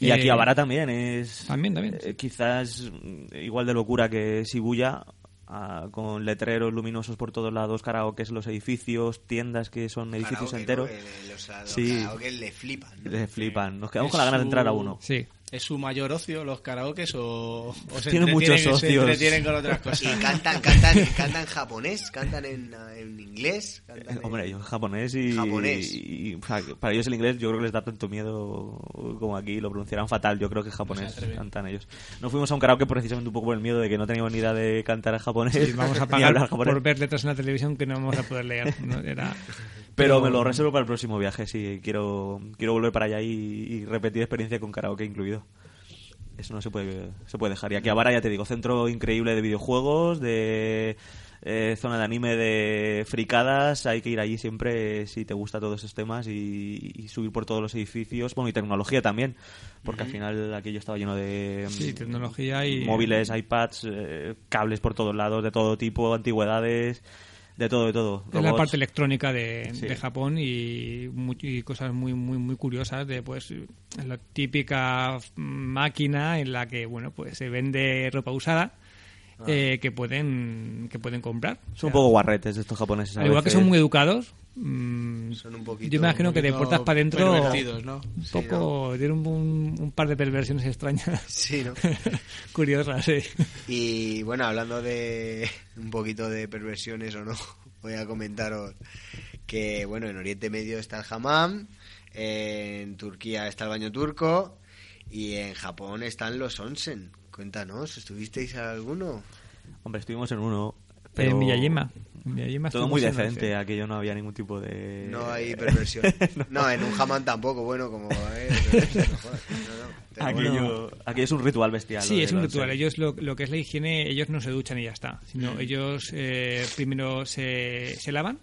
Y Eh, aquí Abara también es. también, también. eh, quizás igual de locura que Shibuya, ah, con letreros luminosos por todos lados, karaokes los edificios, tiendas que son edificios Karaoke, enteros. ¿no? Que le- los, los Sí. karaoke le flipan, ¿no? Les flipan. Nos quedamos Es con la ganas de entrar a uno. Sí. ¿Es su mayor ocio los karaokes o, o se, Tiene muchos entretienen, se ocios. entretienen con otras Y cosas? cantan, cantan, cantan japonés, cantan en, en inglés. Cantan Eh, Hombre, en- ellos japonés y, Japonés. y- o sea, que para ellos el inglés yo creo que les da tanto miedo como aquí, lo pronunciarán fatal, yo creo que japonés atreven. cantan ellos. No fuimos a un karaoke precisamente un poco por el miedo de que no teníamos ni idea de cantar en japonés. Sí, vamos a (laughs) pagar japonés. por ver letras en la televisión que no vamos a poder leer. ¿no? Era... Pero me lo reservo para el próximo viaje, sí, quiero, quiero volver para allá y, y repetir experiencia con karaoke incluido. Eso no se puede, se puede dejar. Y aquí a Vara, ya te digo, centro increíble de videojuegos, de eh, zona de anime, de fricadas. Hay que ir allí siempre si te gusta todos esos temas y, y subir por todos los edificios. Bueno, y tecnología también, porque al final aquello estaba lleno de Sí, mm, tecnología y... móviles, iPads, eh, cables por todos lados, de todo tipo, antigüedades, de todo, de todo. Es la Robots. parte electrónica de, Sí. de Japón y, cosas muy muy muy curiosas de pues la típica máquina en la que bueno pues se vende ropa usada eh, que pueden que pueden comprar. O Son sea, un poco guarretes estos japoneses. al igual que son muy educados, mm, Son un poquito- yo me imagino que de puertas para adentro ¿no? un poco tiene un, un- un par de perversiones extrañas Sí, ¿no? (laughs) curiosas sí Y bueno, hablando de un poquito de perversiones o no, (laughs) voy a comentaros que, bueno, en Oriente Medio está el hammam, en Turquía está el baño turco y en Japón están los onsen. Cuéntanos, ¿estuvisteis en alguno? Hombre, estuvimos en uno. Pero En Miyajima Todo muy decente, aquello no había ningún tipo de... No hay (laughs) perversión. no. en un hammam tampoco, bueno, como... eh, (laughs) perversión, no. No, no, Aquello, aquello es un ritual bestial. Sí, es un ritual. Ellos lo, lo que es la higiene, ellos no se duchan y ya está. Sino ellos eh, primero se, se lavan.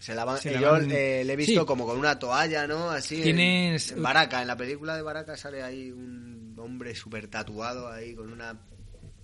Se lavan, Se yo lavan- eh, le he visto Sí. como con una toalla, ¿no? Así. en- Tienes- En, Baraka, en la película de Baraka sale ahí un hombre súper tatuado ahí con una.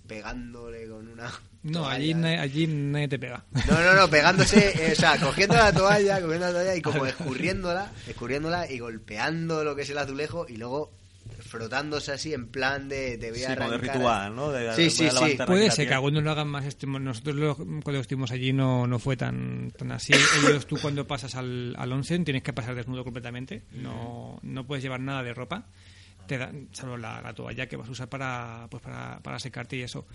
pegándole con una. No, allí, na- allí nadie te pega. No, no, no, pegándose, (laughs) eh, o sea, cogiendo la toalla, cogiendo la toalla y como escurriéndola, escurriéndola y golpeando lo que es el azulejo y luego frotándose así en plan de te voy Sí, a como de ritual, ¿no? De- Sí, de sí, sí. Puede ser que algunos lo hagan más. Nosotros lo- cuando estuvimos allí no, no fue tan, tan así. Ellos, tú cuando pasas al, al onsen tienes que pasar desnudo completamente. No, no puedes llevar nada de ropa. Te dan, salvo la, la toalla que vas a usar para, pues para, para secarte y eso.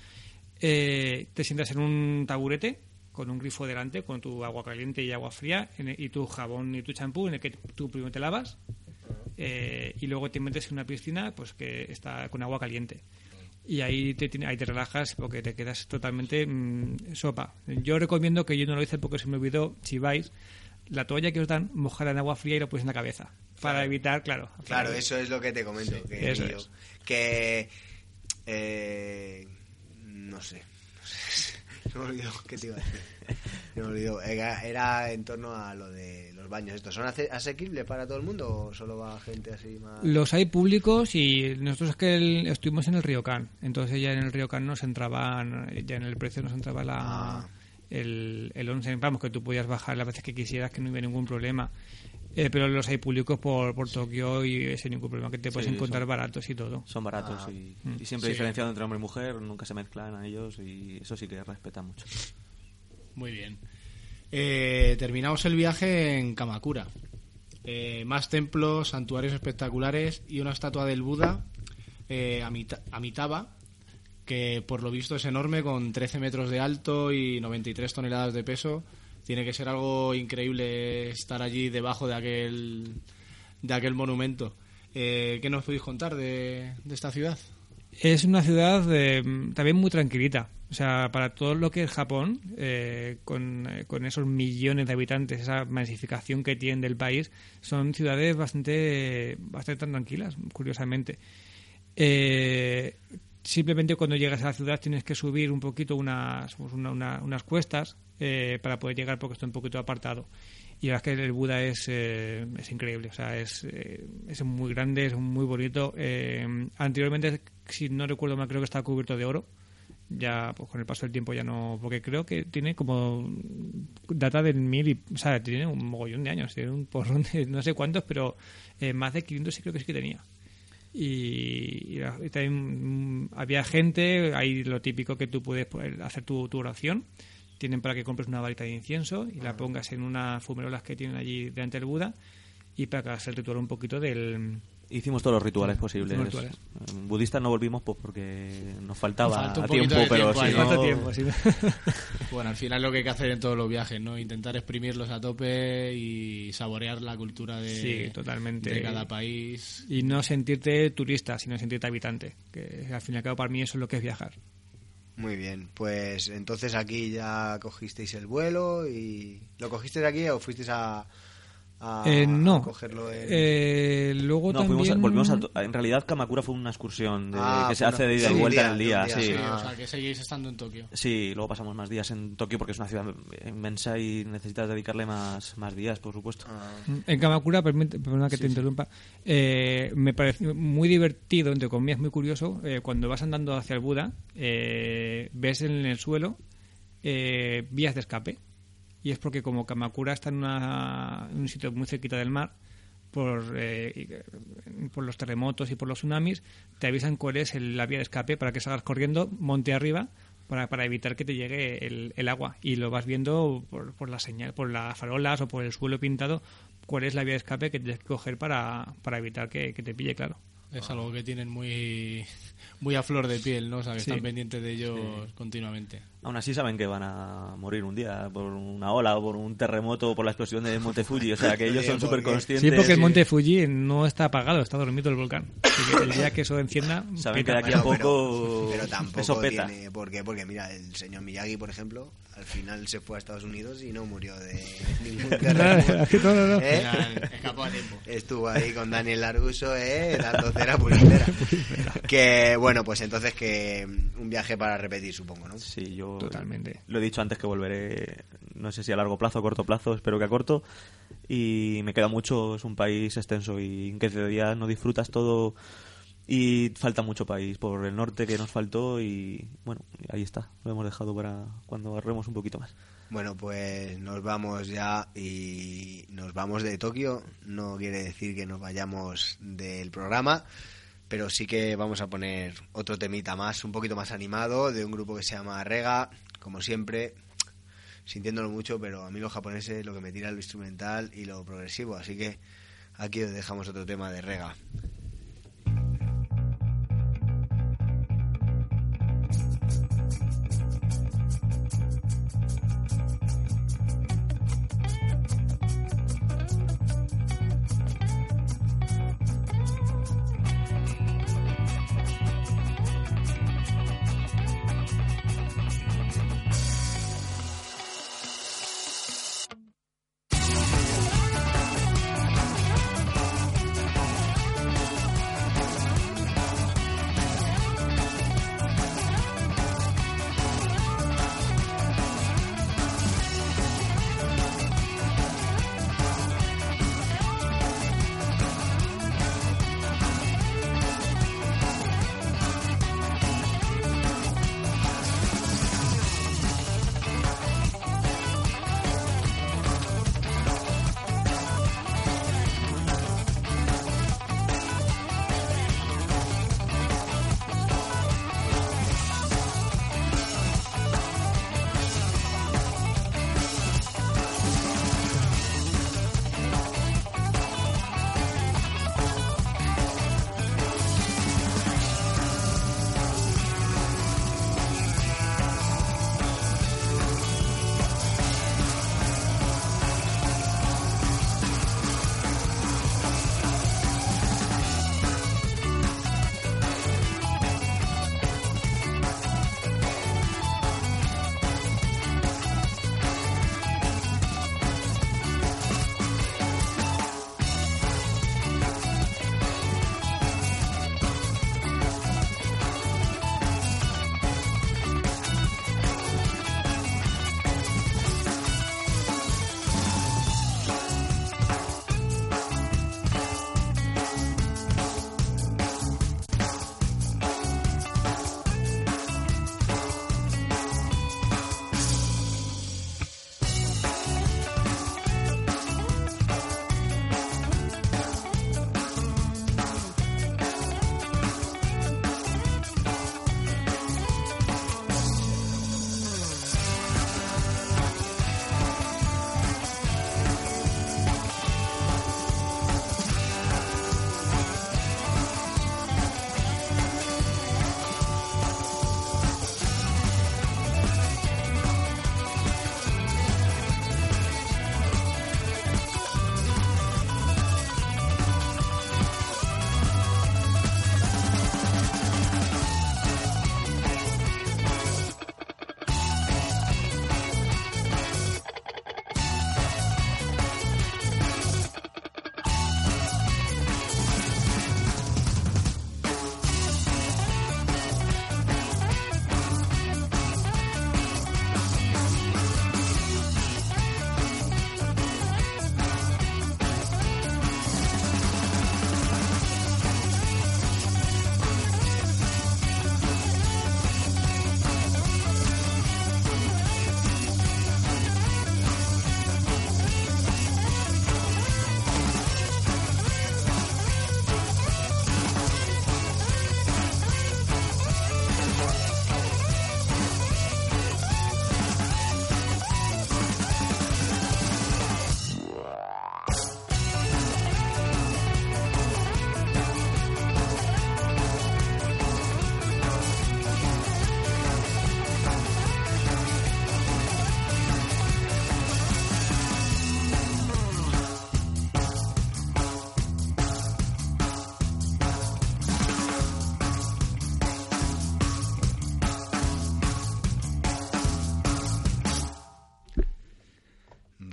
Eh, te sientas en un taburete con un grifo delante, con tu agua caliente y agua fría, en el- y tu jabón y tu champú, en el que tú primero te lavas, eh, y luego te metes en una piscina pues que está con agua caliente y ahí te, ahí te relajas porque te quedas totalmente mm, sopa. Yo recomiendo que yo no lo hice porque se me olvidó, si vais, la toalla que os dan, mojarla en agua fría y la ponéis en la cabeza. Para evitar, claro. Claro, para- eso es lo que te comento. Sí, que, eso yo- es. que eh, no sé. (laughs) Se me olvidó qué te iba a decir. Se me olvidó. Era, era en torno a lo de los baños. ¿Estos son ase- asequibles para todo el mundo o solo va gente así más.? Los hay públicos y nosotros es que el- estuvimos en el Río Can. Entonces ya en el Río Can nos entraban, ya en el precio nos entraba la, Ah. el, el onsen. Vamos, que tú podías bajar las veces que quisieras, que no había ningún problema. Eh, pero los hay públicos por, por Tokio y sin ningún problema, que te puedes Sí, encontrar son- baratos y todo. Son baratos Ah. y, Mm. y siempre Sí. diferenciado entre hombre y mujer, nunca se mezclan a ellos y eso sí que respetan mucho. Muy bien. Eh, terminamos el viaje en Kamakura. Eh, más templos, santuarios espectaculares y una estatua del Buda, eh, Amita- Amitabha, que por lo visto es enorme, con 13 metros de alto y 93 toneladas de peso. Tiene que ser algo increíble estar allí debajo de aquel, de aquel monumento. Eh, ¿Qué nos podéis contar de, esta ciudad? Es una ciudad eh, también muy tranquilita. O sea, para todo lo que es Japón, eh, con, con esos millones de habitantes, esa masificación que tienen del país, son ciudades bastante, bastante tranquilas, curiosamente. Simplemente cuando llegas a la ciudad tienes que subir un poquito unas, pues una- una- unas cuestas eh, para poder llegar porque está un poquito apartado. Y la verdad es que el Buda es, eh, es increíble, o sea, es, eh, es muy grande, es muy bonito. Eh, anteriormente, si no recuerdo mal, creo que estaba cubierto de oro. Ya, pues con el paso del tiempo ya no, porque creo que tiene como data del mil, y, o sea, tiene un mogollón de años, tiene un porrón de no sé cuántos, pero eh, más de 500 sí creo que sí que tenía y, también mm, había gente, hay lo típico que tú puedes hacer tu, tu oración, tienen para que compres una varita de incienso y la pongas en unas fumerolas que tienen allí delante del Buda y para que hagas el ritual un poquito del... Hicimos todos los rituales posibles. Los rituales. En budistas no volvimos pues porque nos faltaba Falta un tiempo, pero tiempo si ahí. no- tiempo, sí. (laughs) Bueno, al final lo que hay que hacer en todos los viajes, ¿no? Intentar exprimirlos a tope y saborear la cultura de, Sí, totalmente. de cada país. y no sentirte turista, sino sentirte habitante, que al fin y al cabo para mí eso es lo que es viajar. Muy bien, pues entonces aquí ya cogisteis el vuelo y... ¿Lo cogisteis aquí o fuisteis a, a, Eh, no, a cogerlo en... Eh, luego No, también... fuimos a- volvimos a, en realidad Kamakura fue una excursión de- Ah, que se hace de ida sí, y vuelta día, en el día, día, sí. Sí, sí. o sea, que seguís estando en Tokio. Sí, luego pasamos más días en Tokio porque es una ciudad inmensa y necesitas dedicarle más, más días, por supuesto. Ah, En Kamakura, permite- perdona que te interrumpa, eh, me pareció muy divertido, entre comillas, muy curioso, eh, cuando vas andando hacia el Buda, eh, ves en el suelo eh, vías de escape. Y es porque como Kamakura está en, una- en un sitio muy cerquita del mar, por, eh, por los terremotos y por los tsunamis, te avisan cuál es el- la vía de escape para que salgas corriendo monte arriba para, para evitar que te llegue el, el agua. Y lo vas viendo por, por la señal, por las farolas o por el suelo pintado, cuál es la vía de escape que tienes que coger para, para evitar que, que te pille, claro. Es algo que tienen muy, muy a flor de piel, ¿no? O sea, que Sí. están pendientes de ellos continuamente. Aún así saben que van a morir un día por una ola o por un terremoto o por la explosión de Monte Fuji. O sea, que ellos son (laughs) súper conscientes. Sí, porque el monte Fuji no está apagado, está dormido el volcán. Así que el día que eso encienda, (laughs) Saben peta. que de aquí a poco pero, pero tampoco eso peta. tiene por qué porque mira el señor Miyagi por ejemplo al final se fue a Estados Unidos y no murió de ningún (laughs) terremoto No, no, no. ¿Eh? Escapó a tiempo. estuvo ahí con Daniel Laruso eh dando cera puritera que bueno pues entonces que un viaje para repetir supongo no Sí, yo Totalmente. lo he dicho antes que volveré, no sé si a largo plazo o corto plazo, espero que a corto. Y me queda mucho, es un país extenso y en 15 días no disfrutas todo y falta mucho país por el norte que nos faltó y bueno, ahí está, lo hemos dejado para cuando agarremos un poquito más. Bueno, pues nos vamos ya y nos vamos de Tokio. No quiere decir que nos vayamos del programa, pero sí que vamos a poner otro temita más, un poquito más animado, de un grupo que se llama Rega, como siempre, sintiéndolo mucho, pero a mí los japoneses lo que me tira es lo instrumental y lo progresivo, así que aquí os dejamos otro tema de Rega.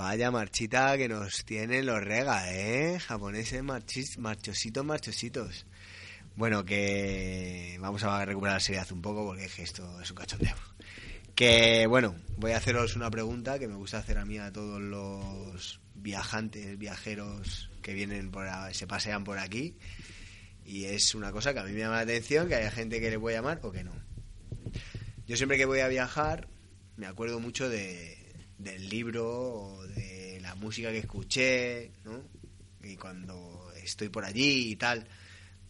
Vaya marchita que nos tienen los rega, ¿eh? Japoneses marchis, marchositos, marchositos. Bueno, que vamos a recuperar la seriedad un poco porque es que esto es un cachondeo. Que bueno, voy a haceros una pregunta que me gusta hacer a mí a todos los viajantes, viajeros que vienen por se pasean por aquí. Y es una cosa que a mí me llama la atención, que haya gente que le puede llamar o que no. Yo siempre que voy a viajar me acuerdo mucho de, del libro o de la música que escuché, ¿no? Y cuando estoy por allí y tal,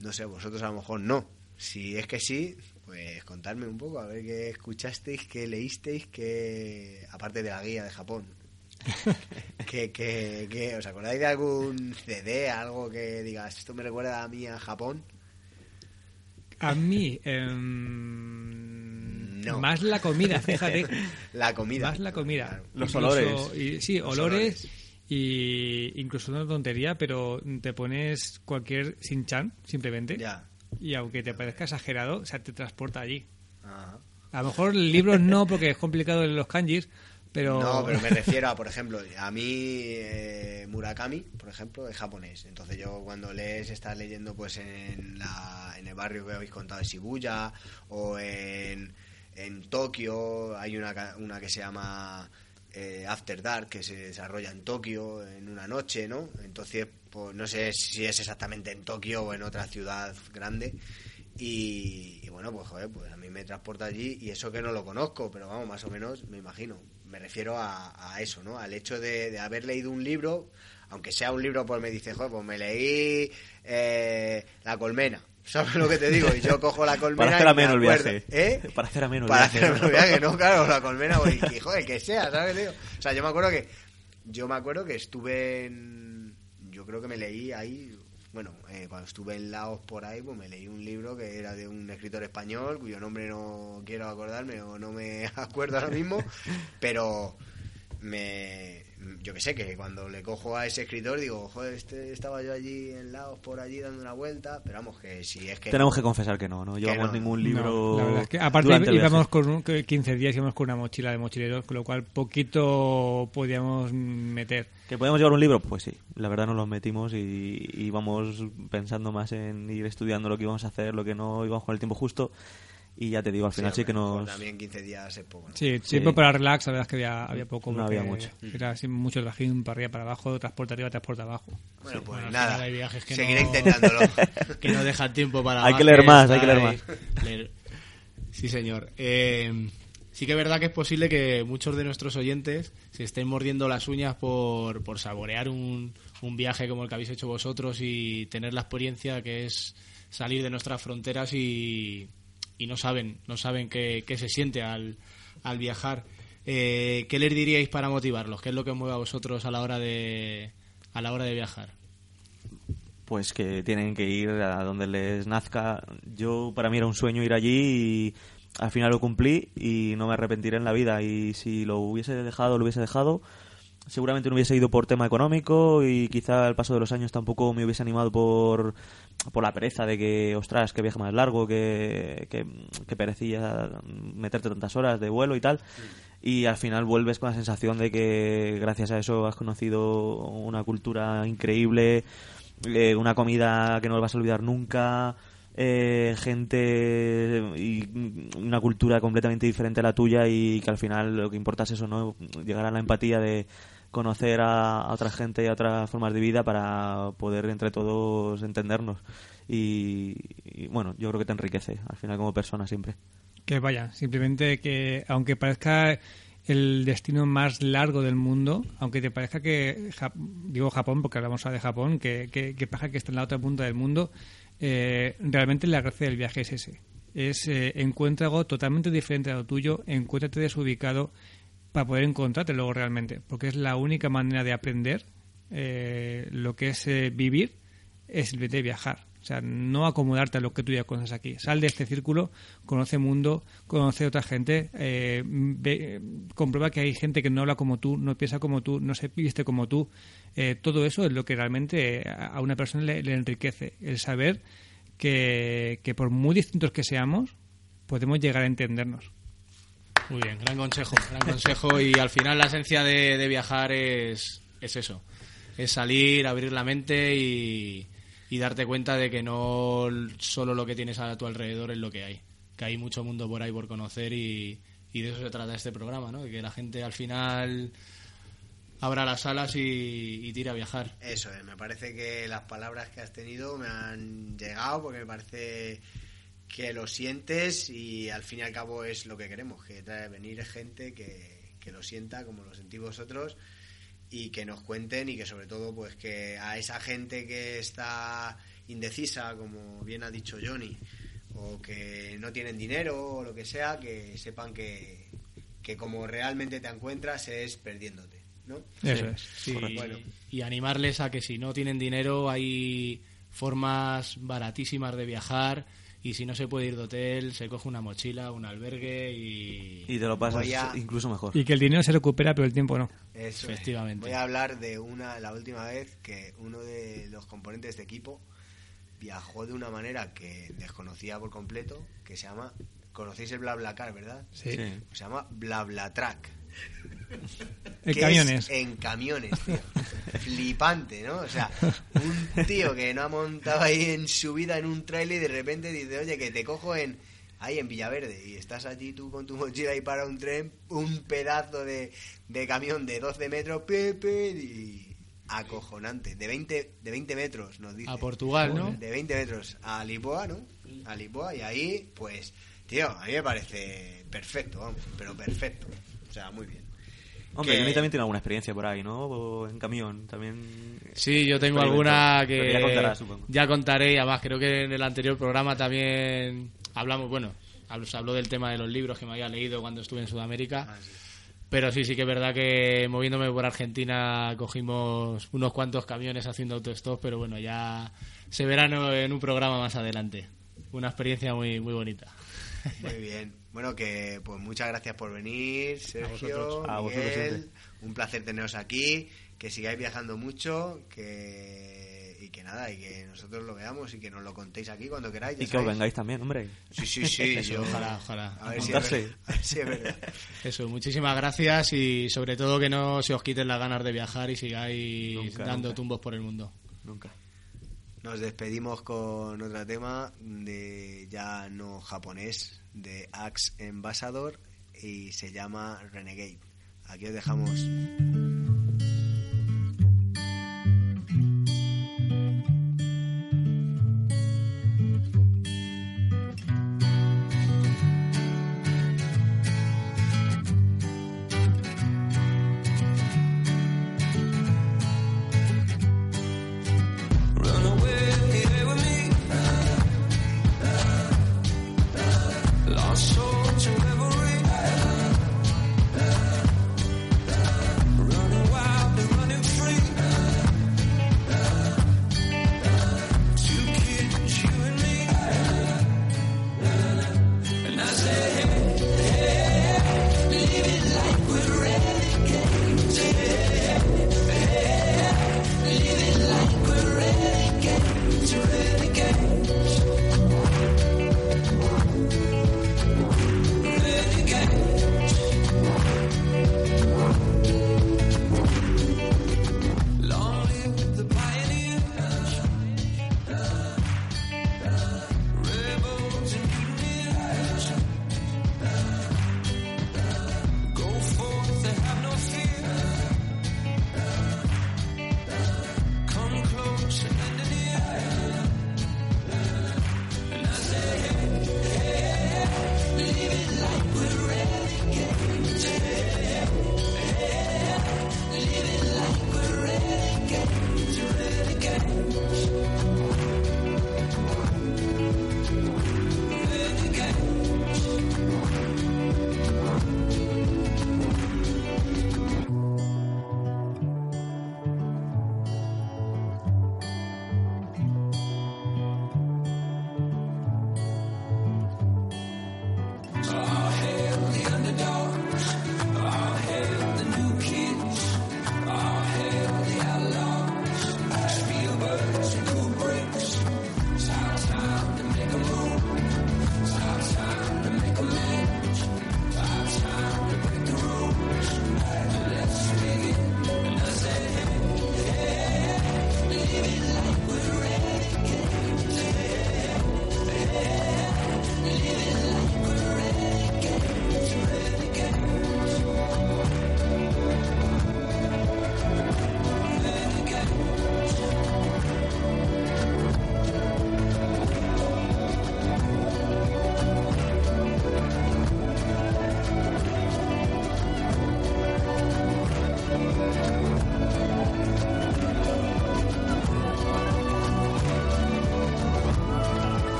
no sé, vosotros a lo mejor no. Si es que sí, pues contadme un poco, a ver qué escuchasteis, qué leísteis, qué aparte de la guía de Japón. (laughs) ¿Qué, qué, qué- ¿Os acordáis de algún CD, algo que digas, esto me recuerda a mí a Japón? A mí, em, No. más la comida, fíjate. (laughs) La comida. Más la comida. Claro. Los Incluso- olores. y- sí, Los olores. Y incluso una tontería, pero te pones cualquier Shin-chan, simplemente. Ya. Y aunque te parezca exagerado, o sea, te transporta allí. Ajá. A lo mejor libros no, porque es complicado en los kanjis, pero... No, pero me refiero a, por ejemplo, a mí eh, Murakami, por ejemplo, es japonés. Entonces yo cuando lees, estás leyendo pues en, la, en el barrio que habéis contado de Shibuya o en, en Tokio, hay una, una que se llama eh, After Dark que se desarrolla en Tokio en una noche, ¿no? Entonces, pues no sé si es exactamente en Tokio o en otra ciudad grande. Y, bueno, pues joder, pues a mí me transporta allí y eso que no lo conozco, pero vamos, más o menos me imagino. Me refiero a, a eso, ¿no? Al hecho de, de haber leído un libro, aunque sea un libro, pues me dice, joder, pues me leí eh, La Colmena. ¿Sabes lo que te digo? Y yo cojo la colmena. Para hacer y me ameno el viaje. ¿Eh? Para hacer ameno el Para viaje, hacer ¿no? ameno el viaje, no, claro, la colmena, pues, y, joder, que sea, ¿sabes? Tío? O sea, yo me acuerdo que. Yo me acuerdo que estuve en. Yo creo que me leí ahí. Bueno, eh, cuando estuve en Laos por ahí, pues me leí un libro que era de un escritor español, cuyo nombre no quiero acordarme o no me (laughs) acuerdo ahora mismo, pero me yo que sé que cuando le cojo a ese escritor digo joder este estaba yo allí en Laos por allí dando una vuelta pero vamos que si es que Tenemos que confesar que no, no llevamos no. ningún No, libro. la verdad es que aparte íbamos con un- que 15 días íbamos con una mochila de mochileros, con lo cual poquito podíamos meter. ¿Que podemos llevar un libro? Pues sí, la verdad nos los metimos y y íbamos pensando más en ir estudiando lo que íbamos a hacer, lo que no íbamos con el tiempo justo. Y ya te digo, al final sí, que nos. también 15 días es poco ¿no? Sí, Sí. tiempo para relax, la verdad es que había, había poco. No había mucho. Era así mucho trajín para arriba, para abajo, transporte arriba, transporte abajo. bueno pues Bueno, nada hay viajes que seguiré no- intentándolo (laughs) que no dejan tiempo para Hay que más leer más, hay que leer leer. Sí, señor. Eh, sí que es verdad que es posible que muchos de nuestros oyentes se estén mordiendo las uñas por, por saborear un, un viaje como el que habéis hecho vosotros y tener la experiencia que es salir de nuestras fronteras y, y no saben, no saben qué, qué se siente al, al viajar. Eh, ¿Qué les diríais para motivarlos? ¿Qué es lo que mueve a vosotros a la hora de, a la hora de viajar? pues que tienen que ir a donde les nazca. Yo, para mí era un sueño ir allí y al final lo cumplí y no me arrepentiré en la vida. Y si lo hubiese dejado, lo hubiese dejado. Seguramente no hubiese ido por tema económico y quizá al paso de los años tampoco me hubiese animado por, por la pereza de que, ostras, que viaje más largo, que, que, que perecilla meterte tantas horas de vuelo y tal. Y al final vuelves con la sensación de que gracias a eso has conocido una cultura increíble, eh, una comida que no vas a olvidar nunca, eh, gente y una cultura completamente diferente a la tuya y que al final lo que importa es eso, ¿no? Llegar a la empatía de conocer a, a otra gente y a otras formas de vida para poder entre todos entendernos. Y, y, bueno, yo creo que te enriquece al final como persona siempre. Que vaya, simplemente que aunque parezca el destino más largo del mundo, aunque te parezca que, digo Japón porque hablamos ahora de Japón, que, que, que que está en la otra punta del mundo, eh, realmente la gracia del viaje es ese. Es eh, encuentra algo totalmente diferente a lo tuyo, encuéntrate desubicado para poder encontrarte luego realmente, porque es la única manera de aprender eh, lo que es eh, vivir, es simplemente viajar. O sea, no acomodarte a lo que tú ya conoces aquí. Sal de este círculo, conoce mundo, conoce otra gente, eh, ve- comprueba que hay gente que no habla como tú, no piensa como tú, no se viste como tú. Eh, todo eso es lo que realmente a a una persona le, le enriquece. El saber que, que por muy distintos que seamos, podemos llegar a entendernos. Muy bien, gran consejo, gran consejo y al final la esencia de, de viajar es, es eso, es salir, abrir la mente y, y darte cuenta de que no solo lo que tienes a tu alrededor es lo que hay, que hay mucho mundo por ahí por conocer y, de eso se trata este programa, ¿no? De que la gente al final abra las alas y, y a viajar. Eso es, me parece que las palabras que has tenido me han llegado porque me parece que lo sientes y al fin y al cabo es lo que queremos, que trae venir gente que, que lo sienta como lo sentís vosotros y que nos cuenten y que sobre todo pues que a esa gente que está indecisa, como bien ha dicho Johnny, o que no tienen dinero o lo que sea, que sepan que, que como realmente te encuentras es perdiéndote, ¿no? Eso es. Sí, Bueno. y animarles a que si no tienen dinero hay formas baratísimas de viajar y si no se puede ir de hotel se coge una mochila, un albergue y... Y te lo pasas a- incluso mejor. Y que el dinero se recupera, pero el tiempo no. Eso es. Efectivamente. Voy a hablar de una la última vez que uno de los componentes de equipo viajó de una manera que desconocía por completo, que se llama conocéis el BlaBlaCar, ¿verdad? Sí. Sí. Se llama BlaBlaTrack. (laughs) En camiones. es en camiones, tío. Flipante, ¿no? O sea, un tío que no ha montado ahí en su vida en un trailer y de repente dice, oye, que te cojo en ahí en Villaverde y estás allí tú con tu mochila y para un tren, un pedazo de, de camión de 12 metros, pepe, y acojonante, de 20, de 20 metros, nos dice. A Portugal, ¿no? De 20 metros a Lisboa, ¿no? A Lisboa y ahí, pues, tío, a mí me parece perfecto, vamos, pero perfecto. O sea, muy bien. Hombre, que- Johnny también tiene alguna experiencia por ahí, ¿no? O en camión también. Sí, yo tengo alguna que ya contarás, supongo. ya contaré y además creo que en el anterior programa también hablamos, bueno, hablo- se habló del tema de los libros que me había leído cuando estuve en Sudamérica. Ah, sí. Pero sí, sí que es verdad que moviéndome por Argentina cogimos unos cuantos camiones haciendo autostop, pero bueno, ya se verán en un programa más adelante. Una experiencia muy muy bonita. Muy bien. Bueno, que pues muchas gracias por venir, Sergio, vosotros. A vosotros Miguel. un placer teneros aquí, que sigáis viajando mucho, que y que nada, y que nosotros lo veamos y que nos lo contéis aquí cuando queráis. Y que os vengáis también, hombre. Sí, sí, sí. Eso, yo- ojalá, ojalá. A ver, si es Apuntarse. verdad, a ver si es verdad. Eso, muchísimas gracias y sobre todo que no se os quiten las ganas de viajar y sigáis Nunca, dando nunca. tumbos por el mundo. Nunca. Nos despedimos con otro tema de ya no japonés, de Axe Ambassador y se llama Renegade. Aquí os dejamos.